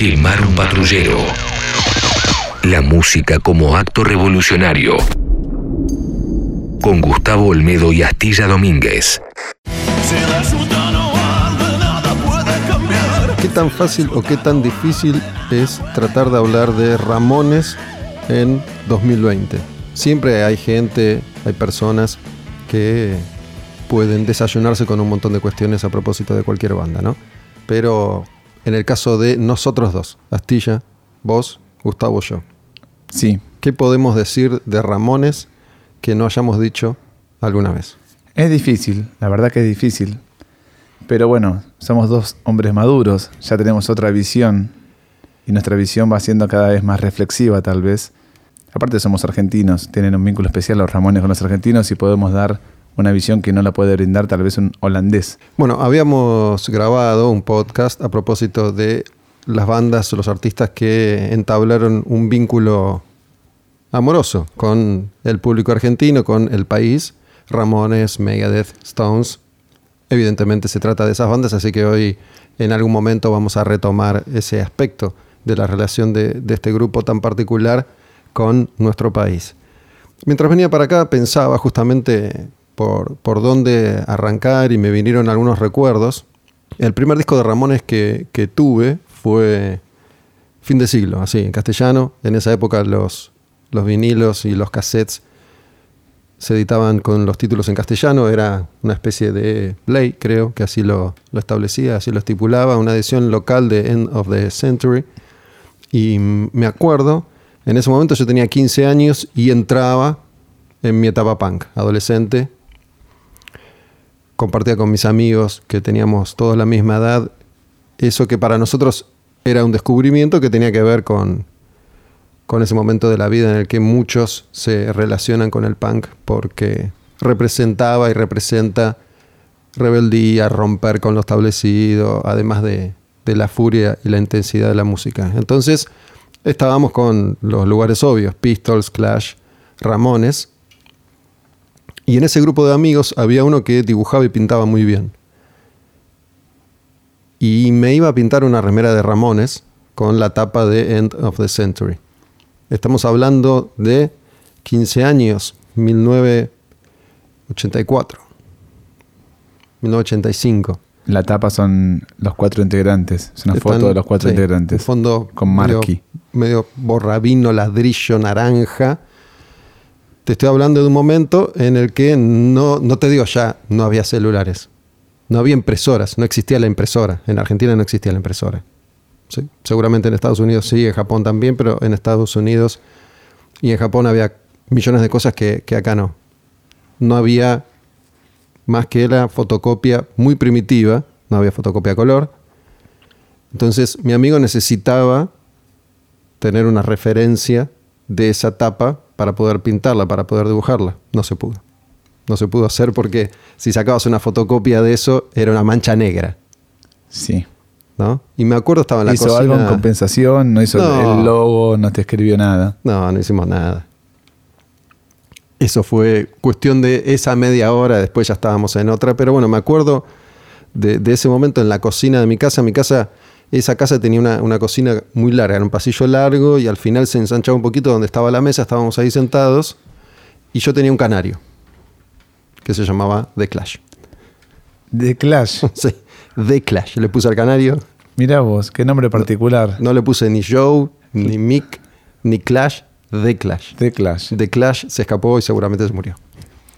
Quemar un patrullero. La música como acto revolucionario. Con Gustavo Olmedo y Astilla Domínguez. ¿Qué tan fácil o qué tan difícil es tratar de hablar de Ramones en 2020? Siempre hay gente, hay personas que pueden desayunarse con un montón de cuestiones a propósito de cualquier banda, ¿no? Pero en el caso de nosotros dos, Astilla, vos, Gustavo, yo. Sí. ¿Qué podemos decir de Ramones que no hayamos dicho alguna vez? Es difícil, la verdad que es difícil. Pero bueno, somos dos hombres maduros, ya tenemos otra visión y nuestra visión va siendo cada vez más reflexiva tal vez. Aparte somos argentinos, tienen un vínculo especial los Ramones con los argentinos y podemos dar una visión que no la puede brindar tal vez un holandés. Bueno, habíamos grabado un podcast a propósito de las bandas los artistas que entablaron un vínculo amoroso con el público argentino, con el país. Ramones, Megadeth, Stones. Evidentemente se trata de esas bandas, así que hoy en algún momento vamos a retomar ese aspecto de la relación de, de este grupo tan particular con nuestro país. Mientras venía para acá pensaba justamente por, dónde arrancar y me vinieron algunos recuerdos. El primer disco de Ramones que, tuve fue fin de siglo, así, en castellano. En esa época los, los vinilos y los cassettes se editaban con los títulos en castellano, era una especie de ley, creo, que así lo, lo, establecía, así lo estipulaba, una edición local de End of the Century. Y me acuerdo, en ese momento yo tenía 15 años y entraba en mi etapa punk, adolescente. Compartía con mis amigos que teníamos todos la misma edad, eso que para nosotros era un descubrimiento que tenía que ver con, con ese momento de la vida en el que muchos se relacionan con el punk porque representaba y representa rebeldía, romper con lo establecido, además de, de, la furia y la intensidad de la música. Entonces estábamos con los lugares obvios, Pistols, Clash, Ramones, y en ese grupo de amigos había uno que dibujaba y pintaba muy bien. Y me iba a pintar una remera de Ramones con la tapa de End of the Century. Estamos hablando de 15 años, 1984, 1985. La tapa son los cuatro integrantes, es una Están- foto de los cuatro sí, integrantes. Un fondo Con medio- Marky. Medio, borrabino, ladrillo, naranja. Te estoy hablando de un momento en el que no, no te digo ya, no había celulares. No había impresoras, no existía la impresora. En Argentina no existía la impresora. Seguramente en Estados Unidos sí, en Japón también, pero en Estados Unidos y en Japón había millones de cosas que, que acá no. No había más que la fotocopia muy primitiva, no había fotocopia color. Entonces mi amigo necesitaba tener una referencia de esa tapa para poder pintarla, para poder dibujarla. No se pudo. No se pudo hacer porque si sacabas una fotocopia de eso era una mancha negra, Sí. ¿no? Y me acuerdo estaba en la ¿Hizo cocina. algo en compensación? ¿No hizo No. el logo? ¿No te escribió nada? No, no hicimos nada. Eso fue cuestión de esa media hora, después ya estábamos en otra, pero bueno, me acuerdo de, de ese momento en la cocina de mi casa. Mi casa, esa casa tenía una, una cocina muy larga, era un pasillo largo y al final se ensanchaba un poquito donde estaba la mesa, estábamos ahí sentados y yo tenía un canario que se llamaba The Clash. The Clash. Sí, The Clash. Le puse al canario, Mira vos, qué nombre particular. no le puse ni Joe, ni Mick, ni Clash, The Clash. The Clash. The Clash se escapó y seguramente se murió.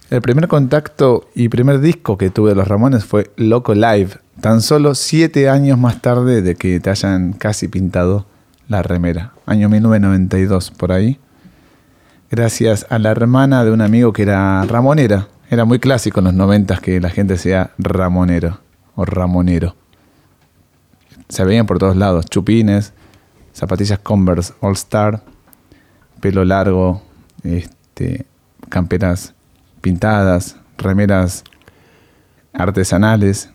El primer contacto y primer disco que tuve de los Ramones fue Loco Live, tan solo siete años más tarde de que te hayan casi pintado la remera, año 1992 por ahí, gracias a la hermana de un amigo que era ramonera, era muy clásico en los noventas que la gente sea ramonero o ramonero. Se veían por todos lados, chupines, zapatillas Converse All Star, pelo largo, este, camperas pintadas, remeras artesanales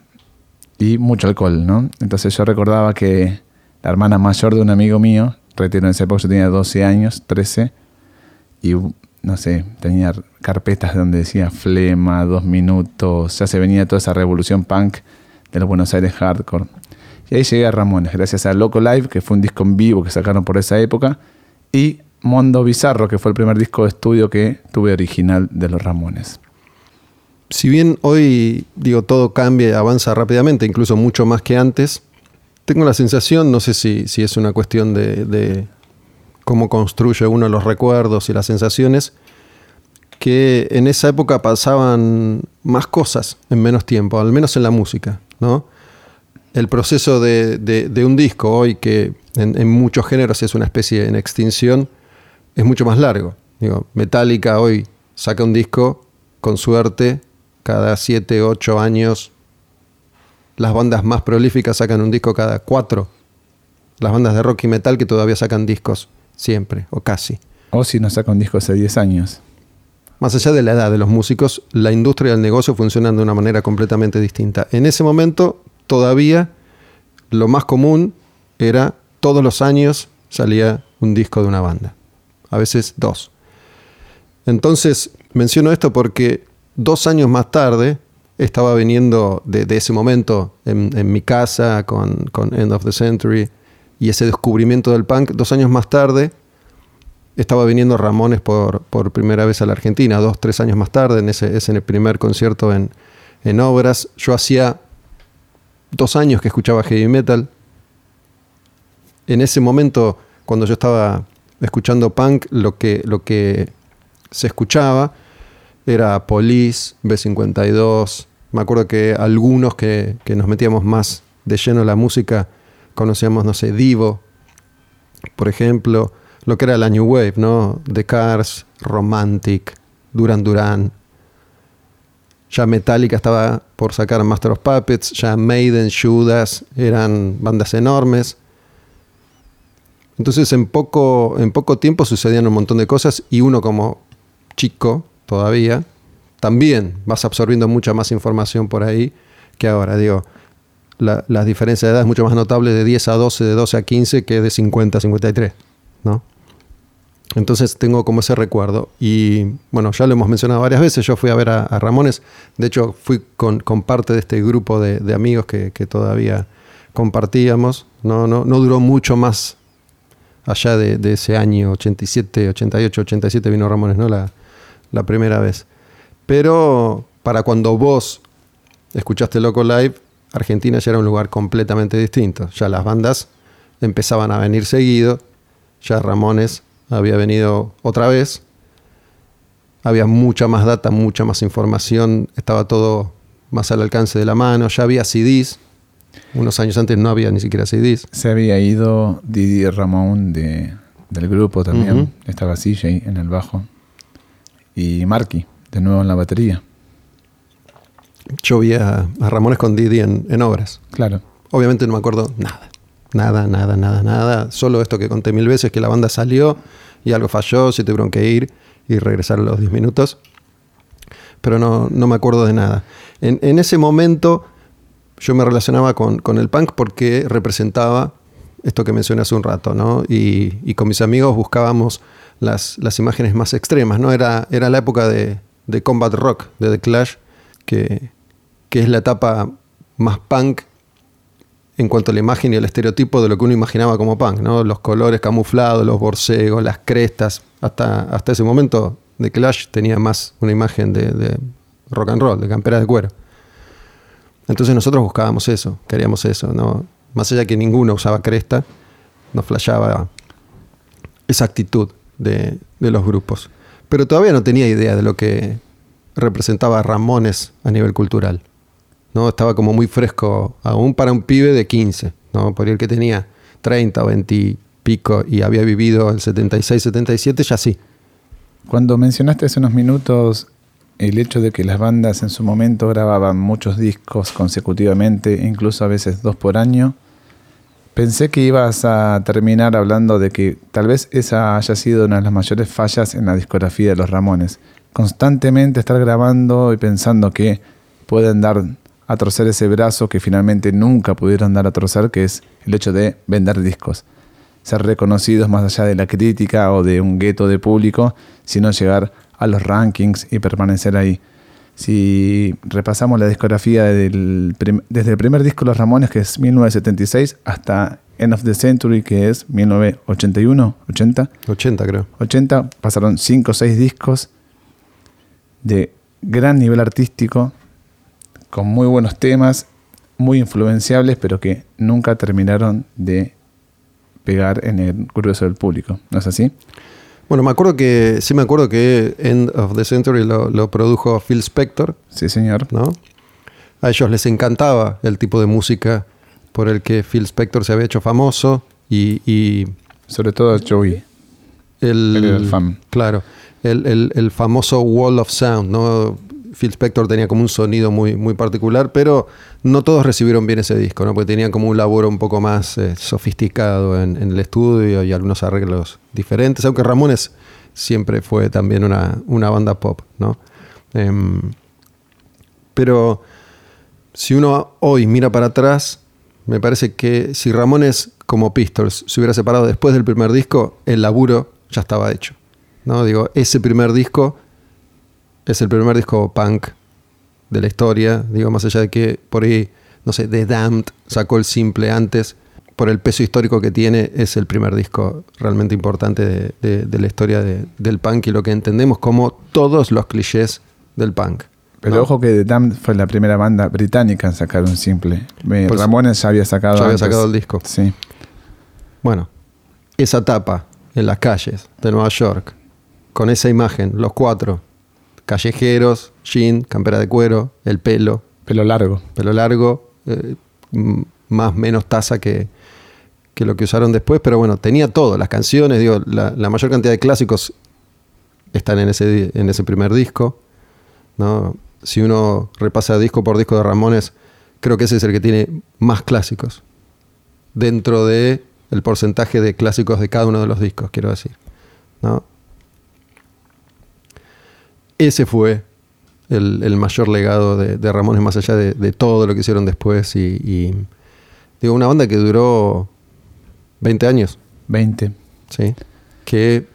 y mucho alcohol, ¿no? Entonces yo recordaba que la hermana mayor de un amigo mío, retiro en esa época, yo tenía 12 años, 13, y no sé, tenía carpetas donde decía flema, dos minutos, ya se venía toda esa revolución punk de los Buenos Aires hardcore. Y ahí llegué a Ramones, gracias a Loco Live, que fue un disco en vivo que sacaron por esa época, y Mondo Bizarro, que fue el primer disco de estudio que tuve original de los Ramones. Si bien hoy, digo, todo cambia y avanza rápidamente, incluso mucho más que antes, tengo la sensación, no sé si, si es una cuestión de, cómo construye uno los recuerdos y las sensaciones, que en esa época pasaban más cosas en menos tiempo, al menos en la música, ¿no? El proceso de, de- un disco hoy, que en, en muchos géneros es una especie en extinción, es mucho más largo. Digo, Metallica hoy saca un disco, con suerte, cada 7, 8 años. Las bandas más prolíficas sacan un disco cada 4. Las bandas de rock y metal que todavía sacan discos siempre, o casi. O si nos saca un disco hace 10 años. Más allá de la edad de los músicos, la industria del negocio funcionan de una manera completamente distinta. En ese momento, todavía lo más común era todos los años salía un disco de una banda. A veces dos. Entonces, menciono esto porque dos años más tarde estaba viniendo de, ese momento en, mi casa con, con End of the Century y ese descubrimiento del punk. Dos años más tarde estaba viniendo Ramones por, por primera vez a la Argentina, dos, tres años más tarde, en ese, ese en el primer concierto en, en Obras. Yo hacía dos años que escuchaba heavy metal. En ese momento, cuando yo estaba escuchando punk, lo que, lo que se escuchaba era Police, B52. Me acuerdo que algunos que, que nos metíamos más de lleno en la música, conocíamos, no sé, Divo, por ejemplo, lo que era la New Wave, ¿no? The Cars, Romantic, Duran Duran. Ya Metallica estaba por sacar Master of Puppets, ya Maiden, Judas, eran bandas enormes. Entonces en poco, en poco tiempo sucedían un montón de cosas y uno como chico todavía, también vas absorbiendo mucha más información por ahí que ahora. Digo, la, las diferencias de edad es mucho más notable de 10 a 12, de 12 a 15 que de 50 a 53, ¿no? Entonces tengo como ese recuerdo. Y bueno, ya lo hemos mencionado varias veces. Yo fui a ver a, Ramones. De hecho, fui con, parte de este grupo de, amigos que, que todavía compartíamos. No, no, no duró mucho más allá de, de ese año 87, 88, 87 vino Ramones, ¿no? La, la primera vez. Pero para cuando vos escuchaste Loco Live, Argentina ya era un lugar completamente distinto. Ya las bandas empezaban a venir seguido. Ya Ramones había venido otra vez. Había mucha más data, mucha más información. Estaba todo más al alcance de la mano. Ya había CDs. Unos años antes no había ni siquiera CDs. Se había ido Didi Ramón de, del grupo también. Ujú. Estaba CJ en el bajo. Y Marky, de nuevo en la batería. Yo vi a, a Ramones con Didi en, en obras. Claro. Obviamente no me acuerdo nada. Nada, nada, nada, nada. Solo esto que conté mil veces, que la banda salió y algo falló, se tuvieron que ir y regresar a los 10 minutos. Pero no, no me acuerdo de nada. En, en ese momento yo me relacionaba con, con el punk porque representaba esto que mencioné hace un rato, ¿no? Y, y con mis amigos buscábamos las, las imágenes más extremas, ¿no? Era, era la época de, de Combat Rock, de The Clash, que, que es la etapa más punk en cuanto a la imagen y el estereotipo de lo que uno imaginaba como punk, ¿no? Los colores camuflados, los borcegos, las crestas. Hasta, hasta ese momento, The Clash tenía más una imagen de, de rock and roll, de campera de cuero. Entonces nosotros buscábamos eso, queríamos eso, ¿no? Más allá que ninguno usaba cresta, nos flashaba esa actitud de, de los grupos. Pero todavía no tenía idea de lo que representaba Ramones a nivel cultural. ¿no? Estaba como muy fresco, aún para un pibe de 15, ¿no? Por el que tenía 30 o 20 y pico y había vivido el 76, 77, ya sí. Cuando mencionaste hace unos minutos el hecho de que las bandas en su momento grababan muchos discos consecutivamente, incluso a veces dos por año, pensé que ibas a terminar hablando de que tal vez esa haya sido una de las mayores fallas en la discografía de los Ramones. Constantemente estar grabando y pensando que pueden dar a torcer ese brazo que finalmente nunca pudieron dar a torcer, que es el hecho de vender discos. Ser reconocidos más allá de la crítica o de un gueto de público, sino llegar a los rankings y permanecer ahí. Si repasamos la discografía del desde el primer disco de Los Ramones, que es 1976, hasta End of the Century, que es 1981, 80, 80 creo. 80, pasaron 5 o 6 discos de gran nivel artístico, con muy buenos temas, muy influenciables, pero que nunca terminaron de pegar en el grueso del público. ¿No es así? Bueno, me acuerdo que, sí me acuerdo que End of the Century lo, lo produjo Phil Spector, Sí, señor. ¿no? A ellos les encantaba el tipo de música por el que Phil Spector se había hecho famoso y, y Sobre todo Joey. el, el fan. Claro, el, el- el famoso Wall of Sound, ¿no? Phil Spector tenía como un sonido muy, muy particular, pero no todos recibieron bien ese disco, ¿no? Porque tenían como un laburo un poco más eh, sofisticado en, en el estudio y algunos arreglos diferentes, aunque Ramones siempre fue también una, una banda pop, ¿no? Em, pero si uno hoy mira para atrás, me parece que si Ramones como Pistols se hubiera separado después del primer disco, el laburo ya estaba hecho. ¿no? Digo, ese primer disco es el primer disco punk de la historia. Digo, más allá de que por ahí, no sé, The Damned sacó el simple antes. Por el peso histórico que tiene, es el primer disco realmente importante de, de- de la historia de- del punk y lo que entendemos como todos los clichés del punk. Pero ¿no? ojo que The Damned fue la primera banda británica en sacar un simple. Eh, Pues, Ramones ya había sacado ya había antes. sacado el disco. Sí. Bueno, esa tapa en las calles de Nueva York, con esa imagen, los cuatro, callejeros, jean, campera de cuero, el pelo, Pelo largo. pelo largo, eh, más menos taza que, que lo que usaron después, pero bueno, tenía todo, las canciones, digo, la, la mayor cantidad de clásicos están en ese, en ese primer disco, ¿no? Si uno repasa disco por disco de Ramones, creo que ese es el que tiene más clásicos dentro de el porcentaje de clásicos de cada uno de los discos, quiero decir, ¿no? Ese fue el, el mayor legado de, de Ramones, más allá de, de todo lo que hicieron después. Y, y, digo, una banda que duró 20 años, 20. ¿sí? Que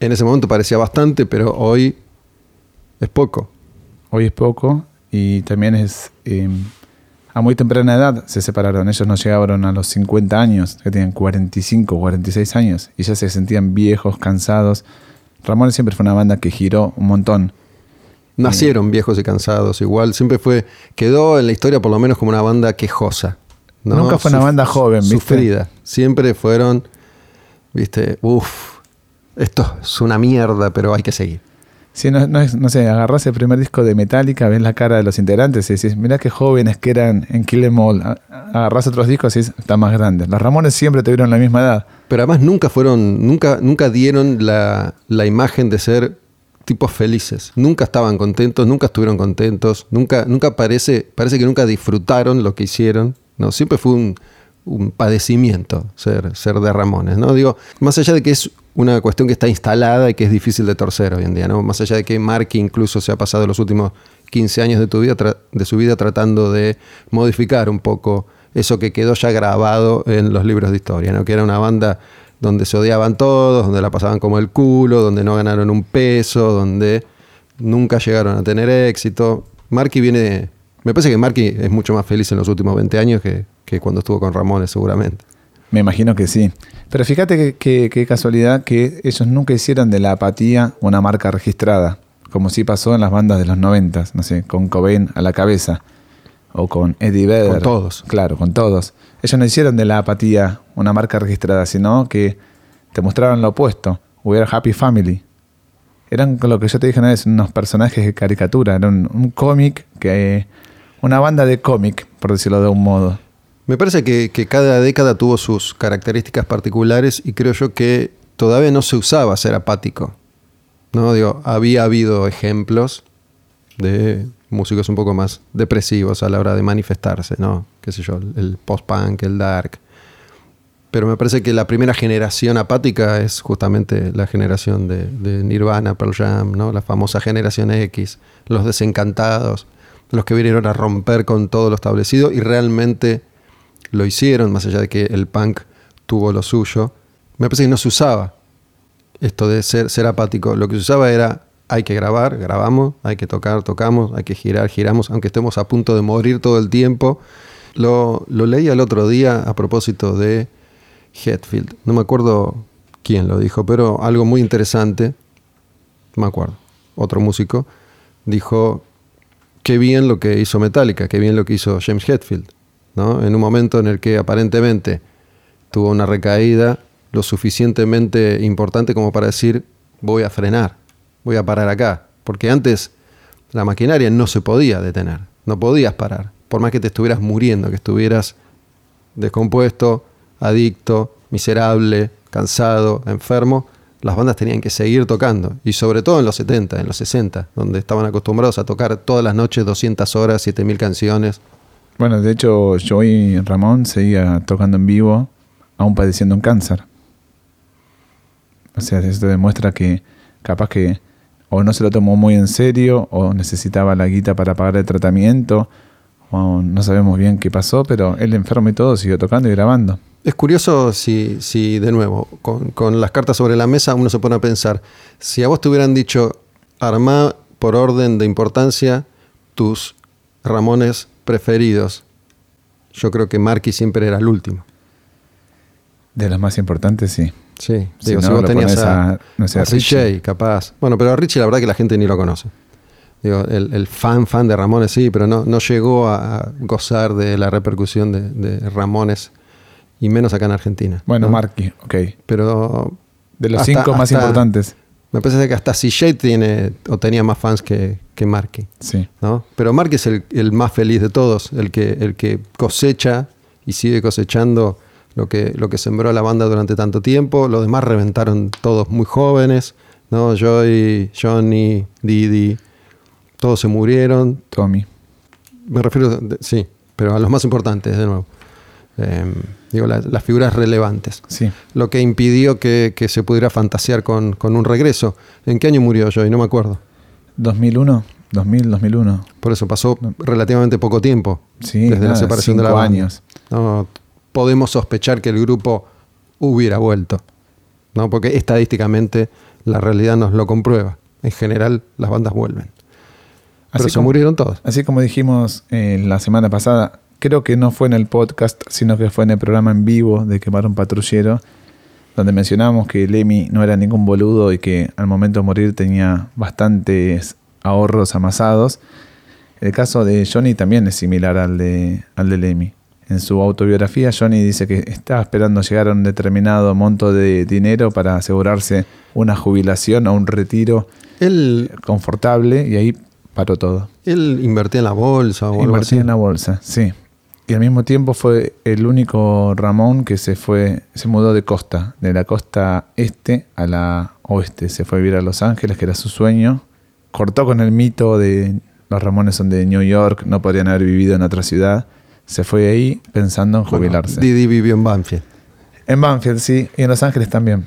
en ese momento parecía bastante, pero hoy es poco. Hoy es poco y también es... eh, a muy temprana edad se separaron. Ellos no llegaron a los 50 años, que tenían 45, 46 años, y ya se sentían viejos, cansados. Ramones siempre fue una banda que giró un montón. Nacieron viejos y cansados, igual. Siempre fue, quedó en la historia por lo menos como una banda quejosa. ¿no? Nunca fue una Suf- banda joven, ¿viste? Sufrida. Siempre fueron, viste, uff, esto es una mierda, pero hay que seguir. Sí, no, no, es- no sé, agarrás el primer disco de Metallica, ves la cara de los integrantes y decís, mirá qué jóvenes que eran en Kill Em All. A- Agarrás otros discos y decís, están más grandes. Los Ramones siempre tuvieron la misma edad. Pero además nunca fueron, nunca, nunca dieron la, la imagen de ser tipos felices. Nunca estaban contentos, nunca estuvieron contentos, nunca, nunca parece, parece que nunca disfrutaron lo que hicieron. No, siempre fue un, un padecimiento ser, ser de Ramones. ¿no? Digo, más allá de que es una cuestión que está instalada y que es difícil de torcer hoy en día, ¿no? Más allá de que Marky incluso se ha pasado los últimos 15 años de, tu vida, de su vida tratando de modificar un poco eso que quedó ya grabado en los libros de historia, ¿no? Que era una banda donde se odiaban todos, donde la pasaban como el culo, donde no ganaron un peso, donde nunca llegaron a tener éxito. Marky viene. Me parece que Marky es mucho más feliz en los últimos 20 años que, que cuando estuvo con Ramones, seguramente. Me imagino que sí. Pero fíjate qué casualidad que ellos nunca hicieron de la apatía una marca registrada, como sí pasó en las bandas de los noventas, no sé, con Cobain a la cabeza, o con Eddie Vedder. Con todos. Claro, con todos. Ellos no hicieron de la apatía una marca registrada, sino que te mostraron lo opuesto. Hubiera Happy Family. Eran lo que yo te dije una vez, unos personajes de caricatura. Era un, un cómic que... Una banda de cómic, por decirlo de un modo. Me parece que, cada década tuvo sus características particulares y creo yo que todavía no se usaba ser apático. ¿no? Digo, había habido ejemplos de músicos un poco más depresivos a la hora de manifestarse, ¿no? Qué sé yo, el- el post-punk, el dark. Pero me parece que la primera generación apática es justamente la generación de, de Nirvana, Pearl Jam, ¿no? La famosa generación X, los desencantados, los que vinieron a romper con todo lo establecido y realmente lo hicieron, más allá de que el punk tuvo lo suyo. Me parece que no se usaba esto de ser, apático. Lo que se usaba era hay que grabar, grabamos, hay que tocar, tocamos, hay que girar, giramos, aunque estemos a punto de morir todo el tiempo. Lo, lo leí el otro día a propósito de Hetfield. No me acuerdo quién lo dijo, pero algo muy interesante, me acuerdo, otro músico, dijo, qué bien lo que hizo Metallica, qué bien lo que hizo James Hetfield, En un momento en el que aparentemente tuvo una recaída lo suficientemente importante como para decir, voy a frenar, voy a parar acá. Porque antes la maquinaria no se podía detener, no podías parar. Por más que te estuvieras muriendo, que estuvieras descompuesto, adicto, miserable, cansado, enfermo, las bandas tenían que seguir tocando. Y sobre todo en los 70, en los 60, donde estaban acostumbrados a tocar todas las noches 200 horas, 7000 canciones. Bueno, de hecho, yo y Ramón seguía tocando en vivo, aún padeciendo un cáncer. O sea, esto demuestra que capaz que o no se lo tomó muy en serio, o necesitaba la guita para pagar el tratamiento, o no sabemos bien qué pasó, pero él enfermo y todo siguió tocando y grabando. Es curioso si, si de nuevo, con, las cartas sobre la mesa, uno se pone a pensar, si a vos te hubieran dicho, armá por orden de importancia tus Ramones preferidos, yo creo que Marky siempre era el último. De los más importantes, sí. Sí, si, digo, no, si vos tenías a, a, no sé, a Richie, capaz. Bueno, pero a Richie la verdad que la gente ni lo conoce. Digo, el, el fan, fan de Ramones sí, pero no, no llegó a gozar de la repercusión de, de Ramones y menos acá en Argentina. Bueno, ¿no? Marky, ok. Pero. De los hasta, cinco más hasta, importantes. Me parece que hasta CJ tiene o tenía más fans que, que Marky. Sí. ¿no? Pero Marky es el, el, más feliz de todos, el que, el que cosecha y sigue cosechando lo que, lo que sembró la banda durante tanto tiempo. Los demás reventaron todos muy jóvenes. ¿no? Joy, Johnny, Didi, todos se murieron. Tommy. Me refiero, sí, pero a los más importantes, de nuevo. Eh, digo, la, las figuras relevantes. Sí. Lo que impidió que, que se pudiera fantasear con, con, un regreso. ¿En qué año murió Joy? No me acuerdo. 2001, 2000, 2001. Por eso pasó relativamente poco tiempo sí, desde nada, la separación de la banda. años. No, podemos sospechar que el grupo hubiera vuelto, ¿no? porque estadísticamente la realidad nos lo comprueba. En general, las bandas vuelven. Pero así se como, murieron todos. Así como dijimos eh, la semana pasada, creo que no fue en el podcast, sino que fue en el programa en vivo de Quemar un Patrullero, donde mencionamos que Lemmy no era ningún boludo y que al momento de morir tenía bastantes ahorros amasados. El caso de Johnny también es similar al de, al de Lemmy. En su autobiografía, Johnny dice que estaba esperando llegar a un determinado monto de dinero para asegurarse una jubilación o un retiro él, confortable y ahí paró todo. Él invertía en la bolsa o algo Invertía así. en la bolsa, sí. Y al mismo tiempo fue el único Ramón que se fue, se mudó de costa, de la costa este a la oeste. Se fue a vivir a Los Ángeles, que era su sueño. Cortó con el mito de los Ramones son de New York, no podrían haber vivido en otra ciudad. Se fue ahí pensando en jubilarse. Bueno, Didi vivió en Banfield. En Banfield, sí, y en Los Ángeles también.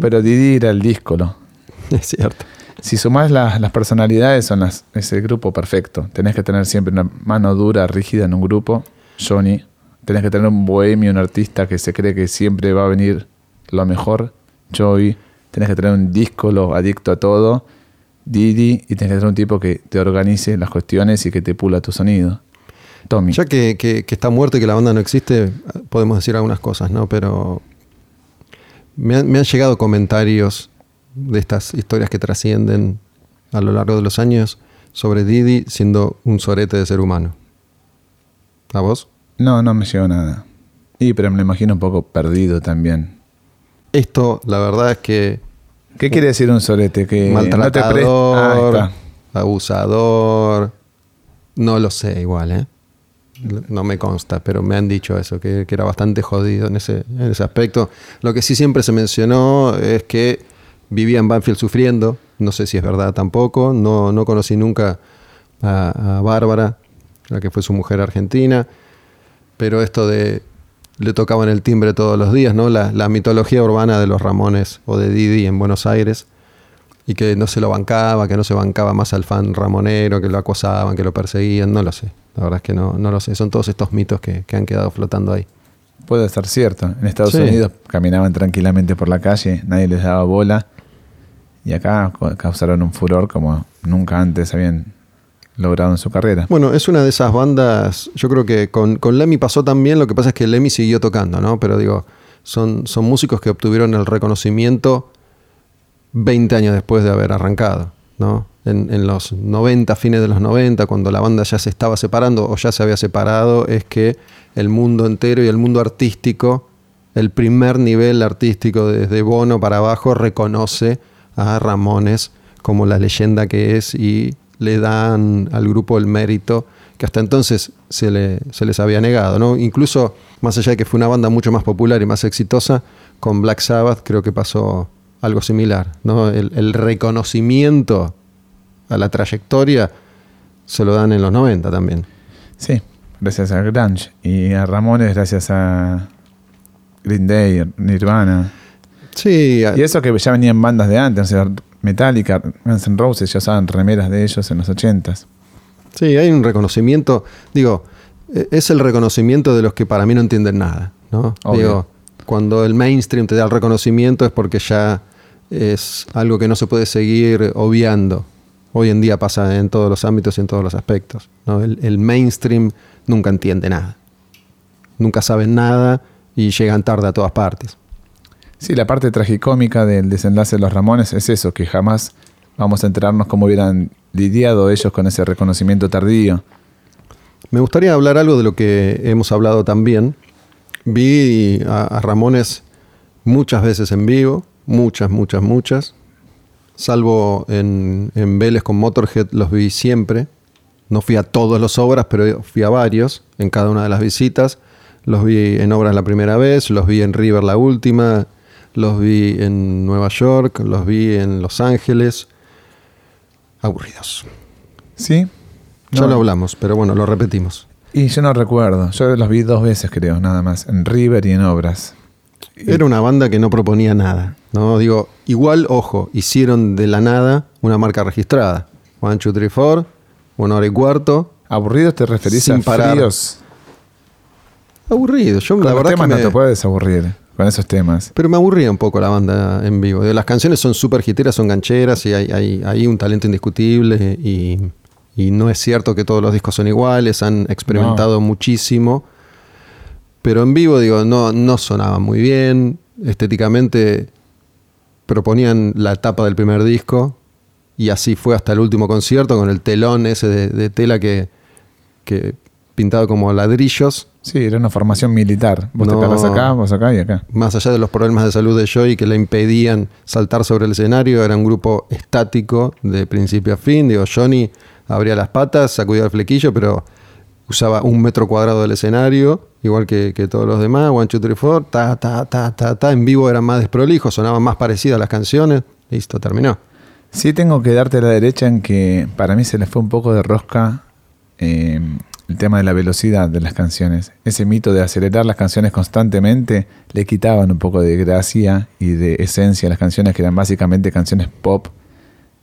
Pero Didi era el díscolo. Es cierto. Si sumás las, personalidades, son las, es el grupo perfecto. Tenés que tener siempre una mano dura, rígida en un grupo. Johnny. Tenés que tener un bohemio, un artista que se cree que siempre va a venir lo mejor. Joey. Tenés que tener un díscolo adicto a todo. Didi. Y tenés que tener un tipo que te organice las cuestiones y que te pula tu sonido. Tommy. Ya que, está muerto y que la banda no existe, podemos decir algunas cosas, ¿no? Pero me han llegado comentarios de estas historias que trascienden a lo largo de los años sobre Didi siendo un sorete de ser humano. ¿A vos? No, no me llegó nada. Y pero me lo imagino un poco perdido también. Esto, la verdad es que. ¿Qué quiere decir un sorete? Que maltratador, no ah, abusador. No lo sé igual, ¿eh? No me consta, pero me han dicho eso, que, que era bastante jodido en ese, en ese aspecto. Lo que sí siempre se mencionó es que vivía en Banfield sufriendo, no sé si es verdad tampoco, no, no conocí nunca a, a, Bárbara, la que fue su mujer argentina, pero esto de le tocaban el timbre todos los días, ¿no? La, la, mitología urbana de los Ramones o de Didi en Buenos Aires, y que no se lo bancaba, que no se bancaba más al fan ramonero, que lo acosaban, que lo perseguían, no lo sé, la verdad es que no, no lo sé, son todos estos mitos que, que han quedado flotando ahí. Puede ser cierto. En Estados sí. Unidos caminaban tranquilamente por la calle, nadie les daba bola Y acá causaron un furor como nunca antes habían logrado en su carrera. Bueno, es una de esas bandas, yo creo que con, con Lemmy pasó también, lo que pasa es que Lemmy siguió tocando, ¿no? Pero digo, son, son músicos que obtuvieron el reconocimiento 20 años después de haber arrancado, ¿no? En, en los 90, fines de los 90, cuando la banda ya se estaba separando o ya se había separado, es que el mundo entero y el mundo artístico, el primer nivel artístico desde Bono para abajo, reconoce a Ramones como la leyenda que es y le dan al grupo el mérito que hasta entonces se, le- se les había negado. ¿no? Incluso, más allá de que fue una banda mucho más popular y más exitosa, con Black Sabbath creo que pasó algo similar. ¿no? El, el reconocimiento a la trayectoria se lo dan en los 90 también. Sí, gracias a Grunge. Y a Ramones gracias a Green Day, Nirvana. Sí, Y eso que ya venían bandas de antes, o sea, Metallica, Guns N' Roses ya usaban remeras de ellos en los 80s. Sí, hay un reconocimiento, digo, eh, es el reconocimiento de los que para mí no entienden nada, ¿no? Obvio. Digo, cuando el mainstream te da el reconocimiento es porque ya es algo que no se puede seguir obviando. Hoy en día pasa en todos los ámbitos y en todos los aspectos. ¿no? El, el mainstream nunca entiende nada. Nunca saben nada y llegan tarde a todas partes. Sí, la parte tragicómica del desenlace de los Ramones es eso, que jamás vamos a enterarnos cómo hubieran lidiado ellos con ese reconocimiento tardío. Me gustaría hablar algo de lo que hemos hablado también. Vi a, Ramones muchas veces en vivo, muchas, muchas, muchas. Salvo en, en Vélez con Motorhead, los vi siempre. No fui a todas las obras, pero fui a varios en cada una de las visitas. Los vi en obras la primera vez, los vi en River la última, los vi en Nueva York, los vi en Los Ángeles. Aburridos. ¿Sí? Ya No. lo hablamos, pero bueno, lo repetimos. Y yo no recuerdo. Yo los vi dos veces, creo, nada más. En River y en Obras. Era una banda que no proponía nada. ¿no? Digo, igual, ojo, hicieron de la nada una marca registrada. One, two, three, four, una hora y cuarto. ¿Aburridos te referís Sin a parar. fríos? Aburrido. Yo Con la los verdad temas que no te puedes aburrir con esos temas. Pero me aburría un poco la banda en vivo. Las canciones son súper hiteras, son gancheras y hay, hay- hay un talento indiscutible y, y no es cierto que todos los discos son iguales, han experimentado muchísimo. Pero en vivo, digo, no, no sonaban muy bien. Estéticamente proponían la tapa del primer disco y así fue hasta el último concierto con el telón ese de, de tela que, que pintado como ladrillos. Sí, era una formación militar. Vos No. te parás acá, vos acá y acá. más allá de los problemas de salud de Joey que le impedían saltar sobre el escenario, era un grupo estático de principio a fin. Digo, Johnny abría las patas, sacudía el flequillo, pero usaba un metro cuadrado del escenario, igual que, que todos los demás. One, two, three, four, ta, ta, ta, ta, ta. En vivo era más desprolijo, sonaban más parecidas a las canciones. Listo, terminó. Sí tengo que darte la derecha en que para mí se les fue un poco de rosca eh, el tema de la velocidad de las canciones. Ese mito de acelerar las canciones constantemente le quitaban un poco de gracia y de esencia a las canciones que eran básicamente canciones pop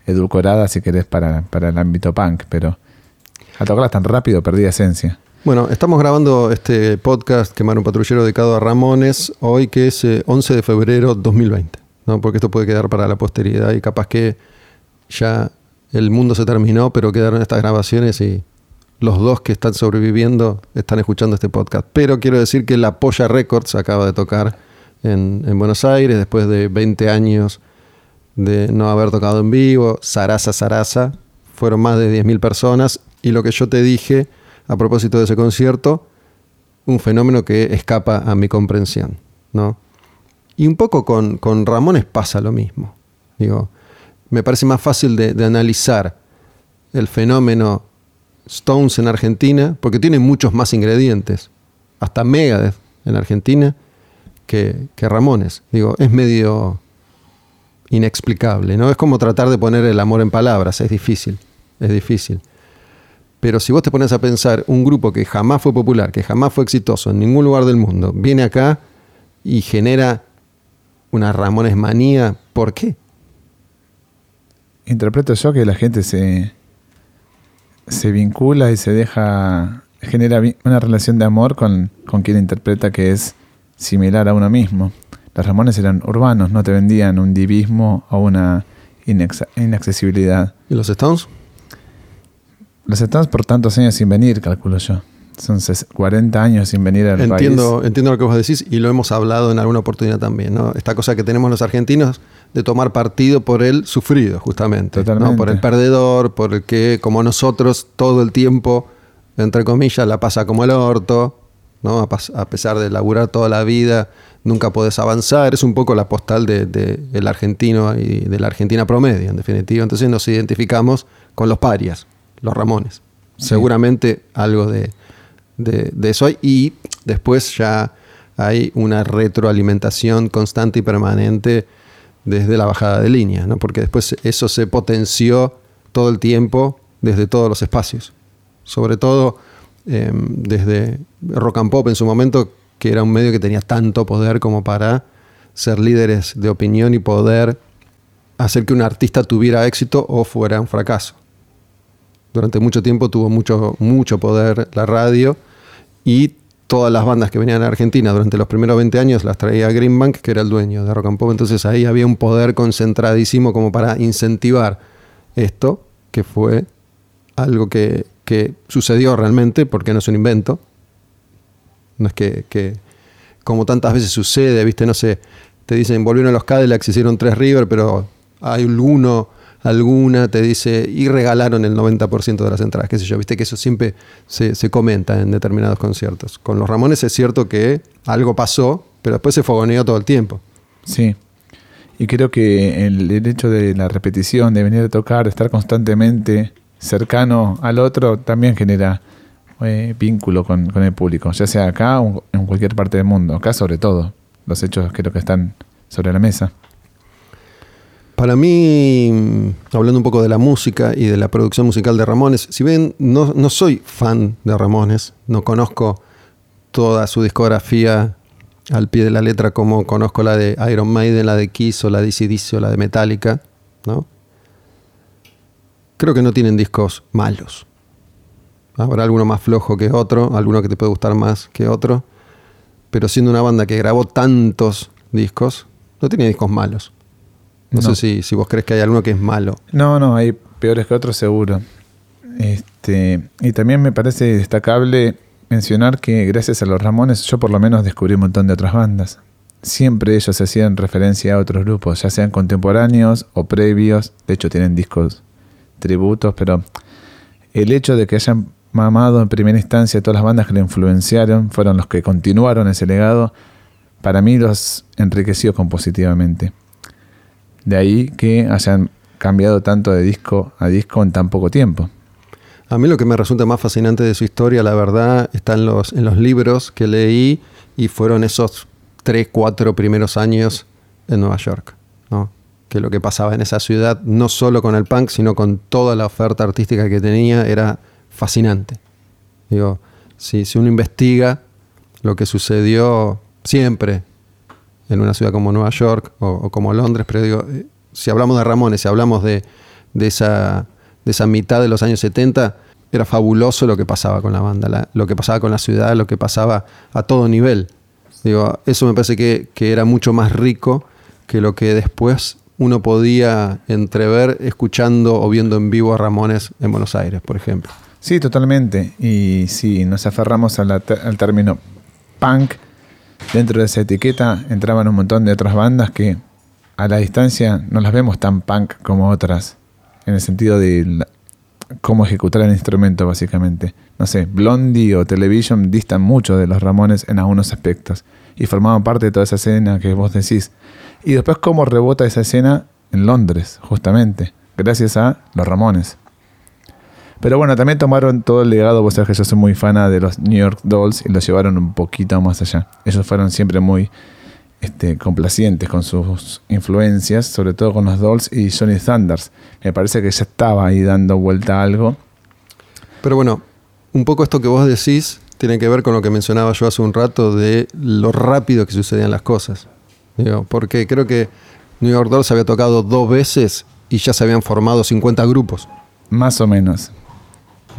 edulcoradas, si querés, para, para el ámbito punk, pero al tocarlas tan rápido perdía esencia. Bueno, estamos grabando este podcast Quemar un patrullero dedicado a Ramones hoy que es eh, 11 de febrero 2020, ¿no? porque esto puede quedar para la posteridad y capaz que ya el mundo se terminó, pero quedaron estas grabaciones y los dos que están sobreviviendo están escuchando este podcast. Pero quiero decir que la Polla Records acaba de tocar en, en Buenos Aires después de 20 años de no haber tocado en vivo, Sarasa Sarasa, fueron más de 10.000 personas y lo que yo te dije a propósito de ese concierto, un fenómeno que escapa a mi comprensión, ¿no? Y un poco con, con Ramones pasa lo mismo. Digo, me parece más fácil de, de analizar el fenómeno Stones en Argentina, porque tiene muchos más ingredientes, hasta Megadeth en Argentina, que, que Ramones. Digo, es medio inexplicable, ¿no? Es como tratar de poner el amor en palabras, es difícil, es difícil. Pero si vos te pones a pensar, un grupo que jamás fue popular, que jamás fue exitoso en ningún lugar del mundo, viene acá y genera una Ramones manía, ¿por qué? Interpreto yo que la gente se, se vincula y se deja, genera una relación de amor con, con quien interpreta que es similar a uno mismo. Los Ramones eran urbanos, no te vendían un divismo o una inaccesibilidad. ¿Y los Stones? Los Stones por tantos años sin venir, calculo yo. Son ses- 40 años sin venir al Entiendo, país. entiendo lo que vos decís y lo hemos hablado en alguna oportunidad también, ¿no? Esta cosa que tenemos los argentinos de tomar partido por el sufrido, justamente. ¿no? Por el perdedor, por el que, como nosotros, todo el tiempo, entre comillas, la pasa como el orto, ¿no? A, a pesar de laburar toda la vida, nunca podés avanzar. Es un poco la postal del de, el argentino y de la Argentina promedio, en definitiva. Entonces nos identificamos con los parias, los Ramones. Sí. Seguramente algo de, de, de eso hay. Y después ya hay una retroalimentación constante y permanente desde la bajada de línea, ¿no? porque después eso se potenció todo el tiempo desde todos los espacios. Sobre todo eh, desde rock and pop en su momento, que era un medio que tenía tanto poder como para ser líderes de opinión y poder hacer que un artista tuviera éxito o fuera un fracaso. Durante mucho tiempo tuvo mucho, mucho poder la radio y todas las bandas que venían a Argentina durante los primeros 20 años las traía Greenbank, que era el dueño de Rock and Pop. Entonces ahí había un poder concentradísimo como para incentivar esto, que fue algo que, que sucedió realmente, porque no es un invento. No es que, que, como tantas veces sucede, viste, no sé, te dicen, volvieron los Cadillacs, hicieron tres River, pero hay alguno, alguna, te dice, y regalaron el 90% de las entradas, qué sé yo, viste que eso siempre se, se comenta en determinados conciertos. Con los Ramones es cierto que algo pasó, pero después se fogoneó todo el tiempo. Sí. Y creo que el, hecho de la repetición, de venir a tocar, de estar constantemente cercano al otro, también genera eh, vínculo con, con el público, ya sea acá o en cualquier parte del mundo. Acá sobre todo. Los hechos creo que están sobre la mesa. Para mí, hablando un poco de la música y de la producción musical de Ramones, si bien no, no soy fan de Ramones, no conozco toda su discografía al pie de la letra como conozco la de Iron Maiden, la de Kiss o la de AC/DC o la de Metallica, ¿no? Creo que no tienen discos malos. Habrá alguno más flojo que otro, alguno que te puede gustar más que otro, pero siendo una banda que grabó tantos discos, no tiene discos malos. No, No. sé si, si vos crees que hay alguno que es malo. No, no, hay peores que otros seguro. Este, y también me parece destacable mencionar que gracias a los Ramones yo por lo menos descubrí un montón de otras bandas. Siempre ellos hacían referencia a otros grupos, ya sean contemporáneos o previos. De hecho tienen discos tributos, pero el hecho de que hayan mamado en primera instancia todas las bandas que le influenciaron, fueron los que continuaron ese legado, para mí los enriqueció compositivamente. De ahí que hayan cambiado tanto de disco a disco en tan poco tiempo. A mí lo que me resulta más fascinante de su historia, la verdad, está en los, en los libros que leí y fueron esos tres, cuatro primeros años en Nueva York. ¿no? Que lo que pasaba en esa ciudad, no solo con el punk, sino con toda la oferta artística que tenía, era fascinante. Digo, si, si uno investiga lo que sucedió siempre en una ciudad como Nueva York o, como Londres, pero digo, eh, si hablamos de Ramones, si hablamos de, esa, mitad de los años 70, era fabuloso lo que pasaba con la banda, lo que pasaba con la ciudad, lo que pasaba a todo nivel. Digo, eso me parece que, era mucho más rico que lo que después uno podía entrever escuchando o viendo en vivo a Ramones en Buenos Aires, por ejemplo. Sí, totalmente. Y si nos aferramos la al término punk, dentro de esa etiqueta entraban un montón de otras bandas que a la distancia no las vemos tan punk como otras, en el sentido de cómo ejecutar el instrumento, básicamente. No sé, Blondie o Television distan mucho de los Ramones en algunos aspectos y formaban parte de toda esa escena que vos decís. Y después cómo rebota esa escena en Londres, justamente, gracias a los Ramones. Pero bueno, también tomaron todo el legado, vos sabés que yo soy muy fana de los New York Dolls y lo llevaron un poquito más allá. Ellos fueron siempre muy este, complacientes con sus influencias, sobre todo con los Dolls y Johnny Thunders. Me parece que ya estaba ahí dando vuelta a algo. Pero bueno, un poco esto que vos decís tiene que ver con lo que mencionaba yo hace un rato de lo rápido que sucedían las cosas. Digo, porque creo que New York Dolls había tocado dos veces y ya se habían formado 50 grupos. Más o menos.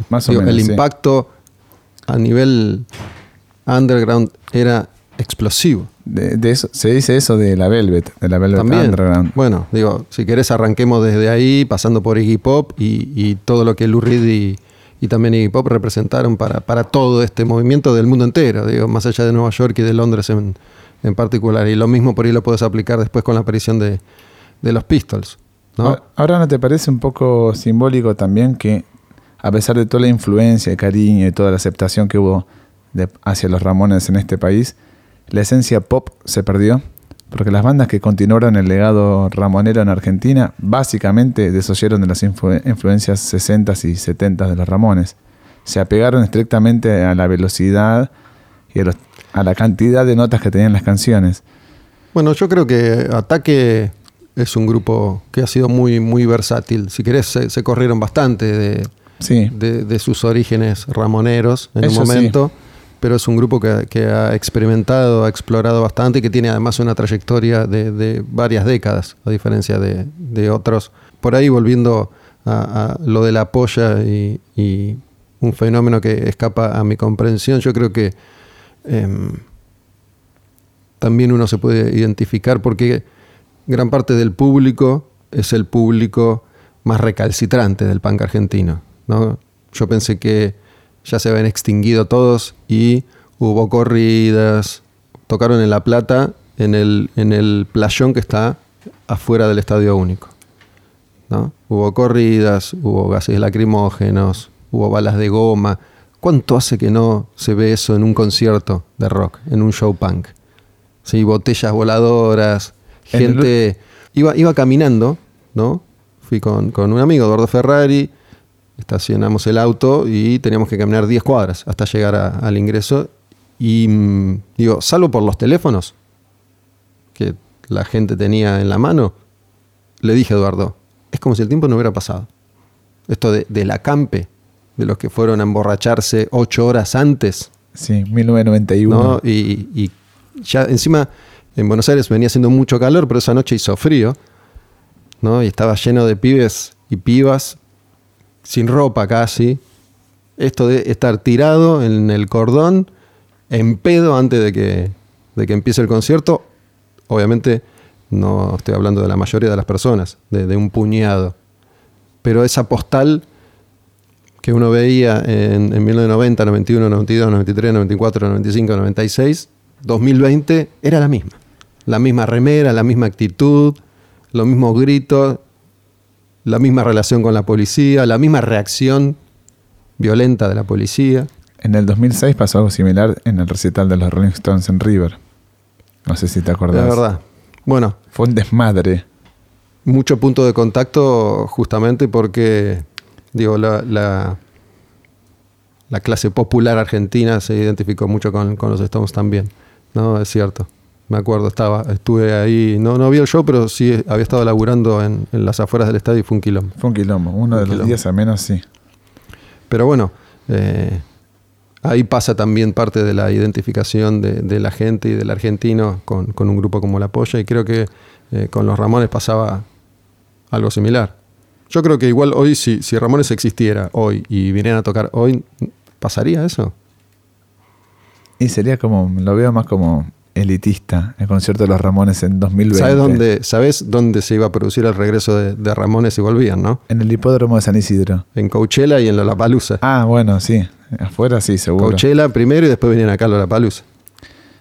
Más o Digo, menos. el sí. impacto a nivel underground era explosivo. De, de eso, se dice eso de la Velvet, de la Velvet También. Underground. Bueno, digo, si querés arranquemos desde ahí, pasando por Iggy Pop y, y todo lo que Lou Reed y, y también Iggy Pop representaron para, para todo este movimiento del mundo entero, digo, más allá de Nueva York y de Londres en, en particular. Y lo mismo por ahí lo puedes aplicar después con la aparición de, de los Pistols. ¿no? Ahora- Ahora no te parece un poco simbólico también que a pesar de toda la influencia, el cariño y toda la aceptación que hubo hacia los Ramones en este país, la esencia pop se perdió? Porque las bandas que continuaron el legado ramonero en Argentina básicamente desoyeron de las influ- influencias 60s y 70s de los Ramones. Se apegaron estrictamente a la velocidad y a la cantidad de notas que tenían las canciones. Bueno, yo creo que Ataque es un grupo que ha sido muy, muy versátil. Si querés, se, se corrieron bastante de, Sí, de, de sus orígenes ramoneros en Eso un sí. momento, pero es un grupo que, que ha experimentado, ha explorado bastante y que tiene además una trayectoria de, de varias décadas, a diferencia de, de otros. Por ahí volviendo a, a lo de la polla y, y un fenómeno que escapa a mi comprensión, yo creo que em, también uno se puede identificar porque gran parte del público es el público más recalcitrante del punk argentino. ¿No? Yo pensé que ya se habían extinguido todos y hubo corridas, tocaron en La Plata, en el, en el playón que está afuera del Estadio Único. ¿no? Hubo corridas, hubo gases lacrimógenos, hubo balas de goma. ¿Cuánto hace que no se ve eso en un concierto de rock, en un show punk? Sí, botellas voladoras, gente... Iba, iba caminando, ¿no? Fui con, con un amigo, Eduardo Ferrari, estacionamos el auto y teníamos que caminar 10 cuadras hasta llegar a- al ingreso. Y mm, digo, salvo por los teléfonos que la gente tenía en la mano, le dije a Eduardo, es como si el tiempo no hubiera pasado. Esto de, del acampe, de los que fueron a emborracharse ocho horas antes, sí, 1991. ¿no? Y, y ya encima en Buenos Aires venía haciendo mucho calor, pero esa noche hizo frío, ¿no? Y estaba lleno de pibes y pibas sin ropa casi. Esto de estar tirado en el cordón, en pedo antes de que, de que empiece el concierto, obviamente no estoy hablando de la mayoría de las personas, de, un puñado. Pero esa postal que uno veía en 1990, 91, 92, 93, 94, 95, 96, 2020 era la misma. La misma remera, la misma actitud, los mismos gritos, la misma relación con la policía, la misma reacción violenta de la policía. En el 2006 pasó algo similar en el recital de los Rolling Stones en River. No sé si te acordás. La verdad. Bueno, Fue un desmadre. mucho punto de contacto justamente porque, digo, la, la, la clase popular argentina se identificó mucho con, con los Stones también. No, es cierto. Me acuerdo, estaba, estuve ahí, no, no vi el show, pero sí había estado laburando en, en las afueras del estadio y fue un quilombo. Fue un quilombo. Uno de los días al menos sí. Pero bueno, eh, ahí pasa también parte de la identificación de, de la gente y del argentino con, con un grupo como La Polla y creo que eh, con los Ramones pasaba algo similar. Yo creo que igual hoy, si, si Ramones existiera hoy y vinieran a tocar hoy, ¿pasaría eso? Y sería como, lo veo más como elitista, el concierto de los Ramones en 2020. ¿Sabes dónde, ¿Sabes dónde se iba a producir el regreso de, de Ramones y volvían, no? En el hipódromo de San Isidro. En Coachella y en Lollapalooza. Ah, bueno, sí. Afuera sí, seguro. Coachella primero y después venían acá a Lollapalooza.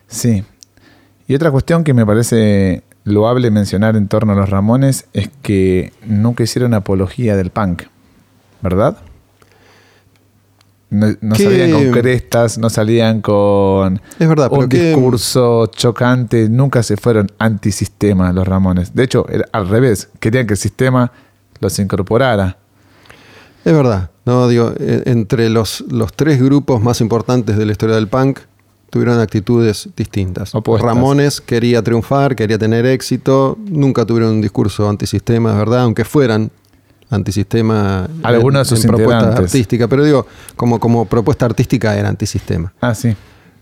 Sí. Y otra cuestión que me parece loable mencionar en torno a los Ramones es que nunca hicieron apología del punk, ¿verdad? No, salían con crestas, no salían con Es verdad, pero un ¿qué- discurso chocante, nunca se fueron antisistema los Ramones. De hecho, era al revés, querían que el sistema los incorporara. Es verdad, no digo, e- entre los, los tres grupos más importantes de la historia del punk tuvieron actitudes distintas. Opuestas. Ramones quería triunfar, quería tener éxito, nunca tuvieron un discurso antisistema, es verdad, aunque fueran antisistema Algunos de sus propuesta integrantes. artística, pero digo, como, como propuesta artística era antisistema. Ah, sí.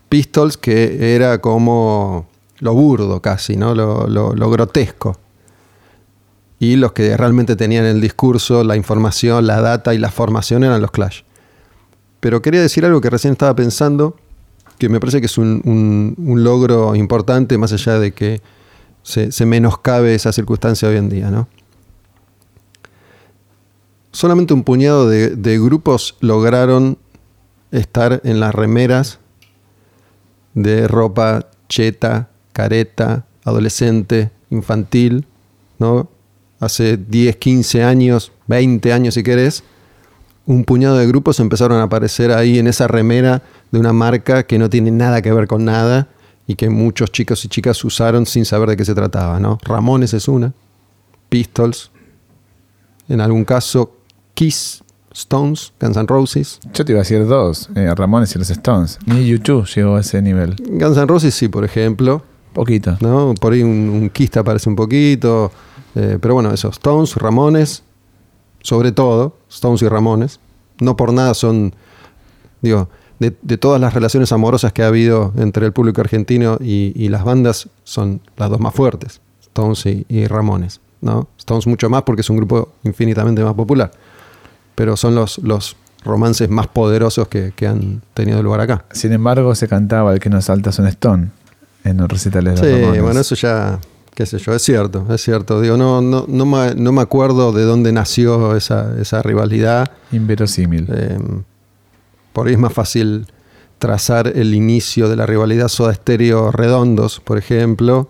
Pistols, que era como lo burdo casi, ¿no? Lo, lo- lo grotesco. Y los que realmente tenían el discurso, la información, la data y la formación eran los Clash. Pero quería decir algo que recién estaba pensando, que me parece que es un, un- un logro importante más allá de que se, se menoscabe esa circunstancia hoy en día, ¿no? Solamente un puñado de, grupos lograron estar en las remeras de ropa cheta, careta, adolescente, infantil, ¿no? Hace 10, 15 años, 20 años si querés, un puñado de grupos empezaron a aparecer ahí en esa remera de una marca que no tiene nada que ver con nada y que muchos chicos y chicas usaron sin saber de qué se trataba, ¿no? Ramones es una, Pistols, en algún caso Kiss, Stones, Guns N' Roses. Yo te iba a decir dos, eh, Ramones y los Stones. Ni YouTube llegó a ese nivel. Guns N' Roses sí, por ejemplo, Poquito. ¿no? Por ahí un, un Kiss te aparece un poquito, eh, pero bueno, esos Stones, Ramones, sobre todo, Stones y Ramones, no por nada son, digo, de, de todas las relaciones amorosas que ha habido entre el público argentino y, y las bandas, son las dos más fuertes, Stones y, y Ramones, ¿no? Stones mucho más porque es un grupo infinitamente más popular, pero son los, los romances más poderosos que, que han tenido lugar acá. Sin embargo, se cantaba El que no salta es un Stone en los recitales de Sí, Ramones. bueno, eso ya, qué sé yo, es cierto, es cierto. Digo, no, no, no, me, no me acuerdo de dónde nació esa, esa rivalidad. Inverosímil. Eh, por ahí es más fácil trazar el inicio de la rivalidad Soda Stereo Redondos, por ejemplo,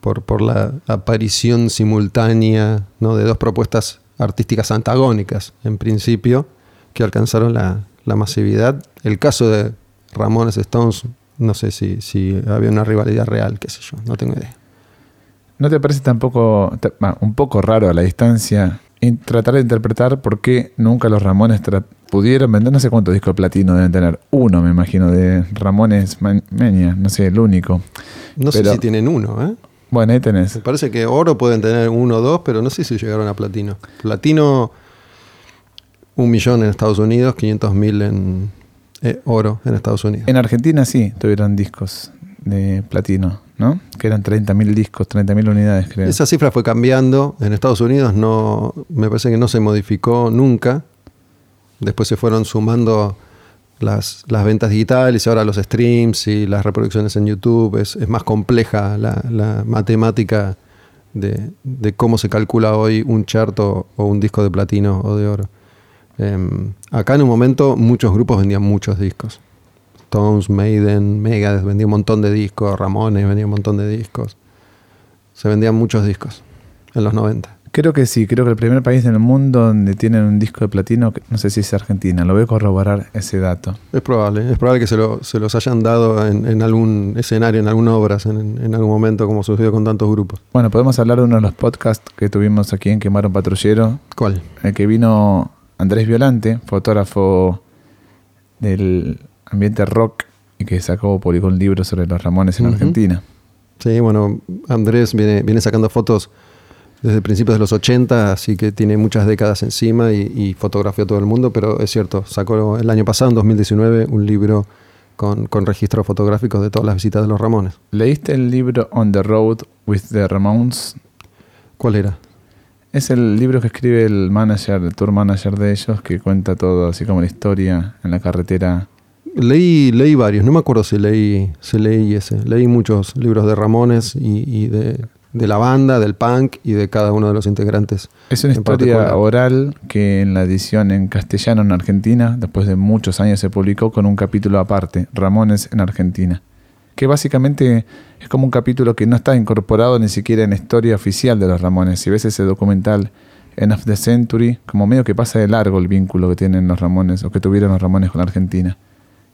por, por la aparición simultánea ¿no? de dos propuestas artísticas antagónicas, en principio, que alcanzaron la, la masividad. El caso de Ramones Stones, no sé si, si había una rivalidad real, qué sé yo, no tengo idea. ¿No te parece tampoco un poco raro a la distancia tratar de interpretar por qué nunca los Ramones pudieron vender? No sé cuántos discos de platino deben tener. Uno, me imagino, de Ramones Man- Mania. No sé, el único. No Pero- sé si tienen uno, ¿eh? Bueno, ahí tenés. Me parece que oro pueden tener uno o dos, pero no sé si llegaron a platino. Platino, un millón en Estados Unidos, 500 mil en eh, oro en Estados Unidos. En Argentina sí tuvieron discos de platino, ¿no? Que eran 30.000 discos, 30.000 unidades, creo. Esa cifra fue cambiando. En Estados Unidos no, me parece que no se modificó nunca. Después se fueron sumando las, las ventas digitales y ahora los streams y las reproducciones en YouTube. Es, es más compleja la, la matemática de, de cómo se calcula hoy un chart o, un disco de platino o de oro. Em, acá en un momento muchos grupos vendían muchos discos. Stones, Maiden, Megadeth vendía un montón de discos, Ramones vendía un montón de discos. Se vendían muchos discos en los 90. Creo que sí, creo que el primer país en el mundo donde tienen un disco de platino, no sé si es Argentina, lo voy a corroborar ese dato. Es probable, es probable que se, lo- se los hayan dado en, en algún escenario, en alguna obra, en, en algún momento, como sucedió con tantos grupos. Bueno, podemos hablar de uno de los podcasts que tuvimos aquí en Quemaron Patrullero, ¿Cuál? el que vino Andrés Violante, fotógrafo del ambiente rock y que sacó, publicó un libro sobre los Ramones en. Argentina. Sí, bueno, Andrés viene, viene sacando fotos desde principios de los 80, así que tiene muchas décadas encima y, y fotografió a todo el mundo, pero es cierto, sacó el año pasado, en 2019, un libro con, con registros fotográficos de todas las visitas de los Ramones. ¿Leíste el libro On the Road with the Ramones? ¿Cuál era? Es el libro que escribe el manager, el tour manager de ellos, que cuenta todo, así como la historia en la carretera. Leí, leí varios, no me acuerdo si leí, si leí ese. Leí muchos libros de Ramones y, y de, de la banda, del punk y de cada uno de los integrantes. Es una historia particular. oral que en la edición en castellano en Argentina, después de muchos años, se publicó con un capítulo aparte, Ramones en Argentina. Que básicamente es como un capítulo que no está incorporado ni siquiera en la historia oficial de los Ramones. Si ves ese documental End of the Century, como medio que pasa de largo el vínculo que tienen los Ramones o que tuvieron los Ramones con Argentina.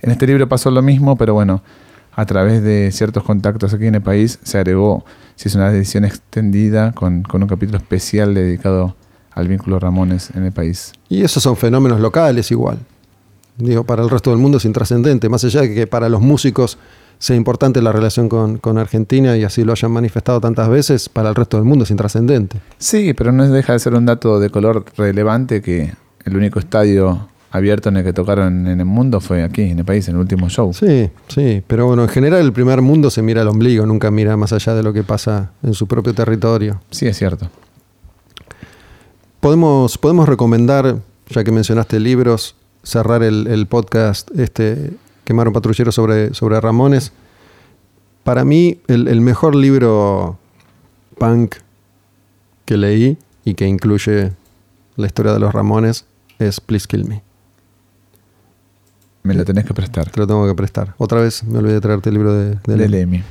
En este libro pasó lo mismo, pero bueno, a través de ciertos contactos aquí en el país se agregó, si es una edición extendida, con, con un capítulo especial dedicado al vínculo Ramones en el país. Y esos son fenómenos locales igual. Digo, para el resto del mundo es intrascendente, más allá de que para los músicos sea importante la relación con, con Argentina y así lo hayan manifestado tantas veces, para el resto del mundo es intrascendente. Sí, pero no deja de ser un dato de color relevante que el único estadio abierto en el que tocaron en el mundo fue aquí, en el país, en el último show. Sí, sí, pero bueno, en general el primer mundo se mira al ombligo, nunca mira más allá de lo que pasa en su propio territorio. Sí, es cierto. Podemos, podemos recomendar, ya que mencionaste libros, cerrar el, el podcast este Quemar un patrullero sobre, sobre Ramones. Para mí, el, el mejor libro punk que leí y que incluye la historia de los Ramones es Please Kill Me. Me lo tenés que prestar. Te lo tengo que prestar. Otra vez me olvidé de traerte el libro de, de.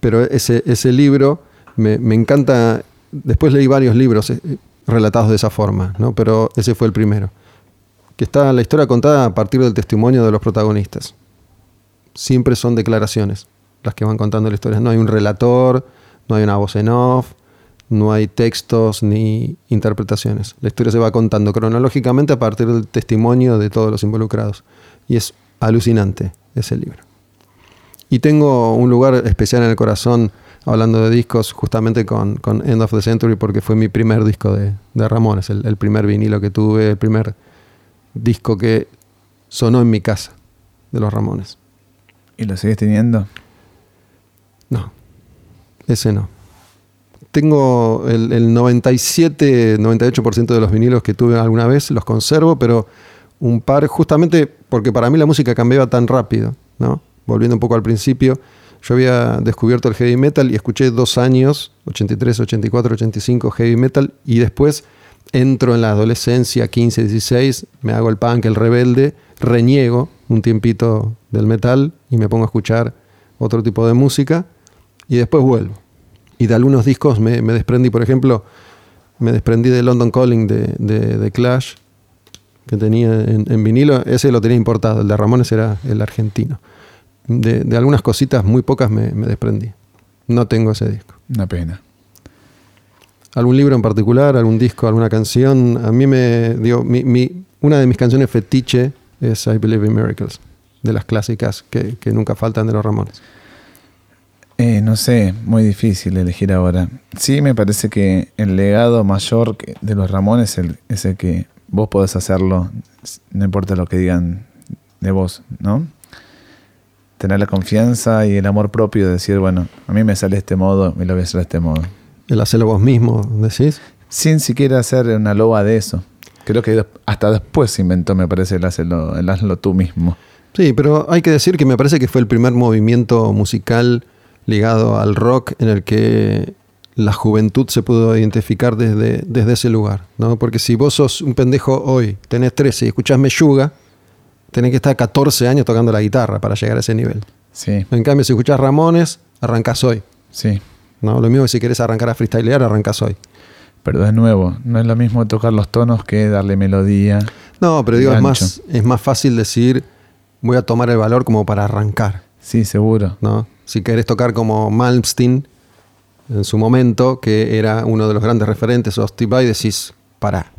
Pero ese, ese libro me, me encanta. Después leí varios libros eh, relatados de esa forma, ¿no? pero ese fue el primero. Que está la historia contada a partir del testimonio de los protagonistas. Siempre son declaraciones las que van contando la historia. No hay un relator, no hay una voz en off, no hay textos ni interpretaciones. La historia se va contando cronológicamente a partir del testimonio de todos los involucrados. Y es alucinante ese libro. Y tengo un lugar especial en el corazón hablando de discos justamente con, con End of the Century porque fue mi primer disco de, de Ramones, el, el primer vinilo que tuve, el primer disco que sonó en mi casa de los Ramones. ¿Y lo sigues teniendo? No, ese no. Tengo el, el 97, 98% de los vinilos que tuve alguna vez, los conservo, pero un par, justamente porque para mí la música cambiaba tan rápido, ¿no? Volviendo un poco al principio, yo había descubierto el heavy metal y escuché dos años, 83, 84, 85 heavy metal, y después entro en la adolescencia, 15, 16, me hago el punk, el rebelde, reniego un tiempito del metal y me pongo a escuchar otro tipo de música y después vuelvo. Y de algunos discos me, me desprendí, por ejemplo, me desprendí de London Calling de, de- de Clash, que tenía en, en vinilo, ese lo tenía importado, el de Ramones era el argentino. De, de algunas cositas, muy pocas me, me desprendí. No tengo ese disco. Una pena. ¿Algún libro en particular, algún disco, alguna canción? A mí me digo, mi, mi- una de mis canciones fetiche es I Believe in Miracles, de las clásicas que, que nunca faltan de los Ramones. Eh, no sé, muy difícil elegir ahora. Sí, me parece que el legado mayor de los Ramones es el, es el que vos podés hacerlo, no importa lo que digan de vos, ¿no? Tener la confianza y el amor propio de decir, bueno, a mí me sale de este modo, me lo voy a hacer de este modo. El hacerlo vos mismo, decís. Sin siquiera hacer una loba de eso. Creo que hasta después se inventó, me parece, el hazlo, el hazlo tú mismo. Sí, pero hay que decir que me parece que fue el primer movimiento musical ligado al rock en el que la juventud se pudo identificar desde, desde ese lugar, ¿no? Porque si vos sos un pendejo hoy, tenés 13 y escuchás Meyuga, tenés que estar 14 años tocando la guitarra para llegar a ese nivel. Sí, En cambio, si escuchás Ramones, arrancás hoy, sí. ¿no? Lo mismo que si querés arrancar a freestylear, arrancás hoy. Pero de nuevo, no es lo mismo tocar los tonos que darle melodía. No, pero digo, es más, es más fácil decir, voy a tomar el valor como para arrancar. Sí, seguro. ¿no? Si querés tocar como Malmsteen en su momento, que era uno de los grandes referentes, o Steve decís, para,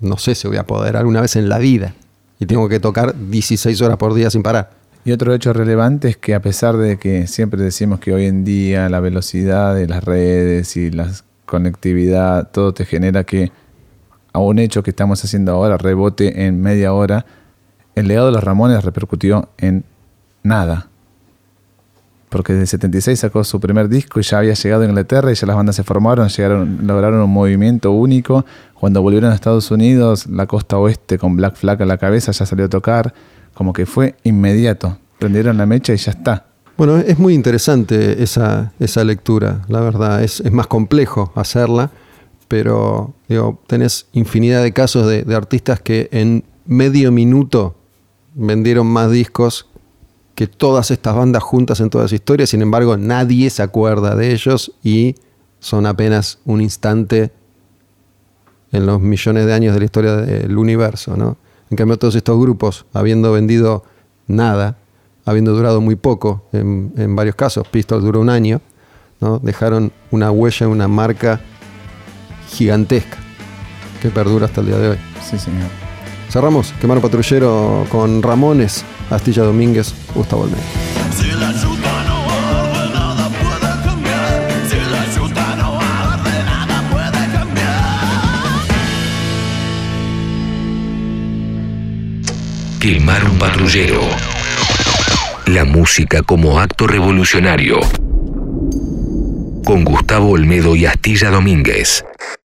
no sé si voy a poder alguna vez en la vida. Y tengo que tocar 16 horas por día sin parar. Y otro hecho relevante es que a pesar de que siempre decimos que hoy en día la velocidad de las redes y la conectividad, todo te genera que a un hecho que estamos haciendo ahora rebote en media hora, el legado de los Ramones repercutió en nada. Porque desde 76 sacó su primer disco y ya había llegado a Inglaterra y ya las bandas se formaron, llegaron, lograron un movimiento único. Cuando volvieron a Estados Unidos, la costa oeste con Black Flag a la cabeza ya salió a tocar. Como que fue inmediato. Prendieron la mecha y ya está. Bueno, es muy interesante esa, esa lectura, la verdad. Es, es más complejo hacerla, pero digo, tenés infinidad de casos de, de artistas que en medio minuto vendieron más discos que todas estas bandas juntas en toda su historia. Sin embargo, nadie se acuerda de ellos y son apenas un instante en los millones de años de la historia del universo, ¿no? En cambio, todos estos grupos, habiendo vendido nada, habiendo durado muy poco, en, varios casos, Pistols duró un año, ¿no? dejaron una huella, una marca gigantesca que perdura hasta el día de hoy. Sí, señor. Cerramos, Quemar un Patrullero con Ramones, Astilla Domínguez, Gustavo Olmedo. Si la yuta no arde, nada puede cambiar. Si la yuta no arde, nada puede cambiar. Quemar un patrullero. La música como acto revolucionario. Con Gustavo Olmedo y Astilla Domínguez.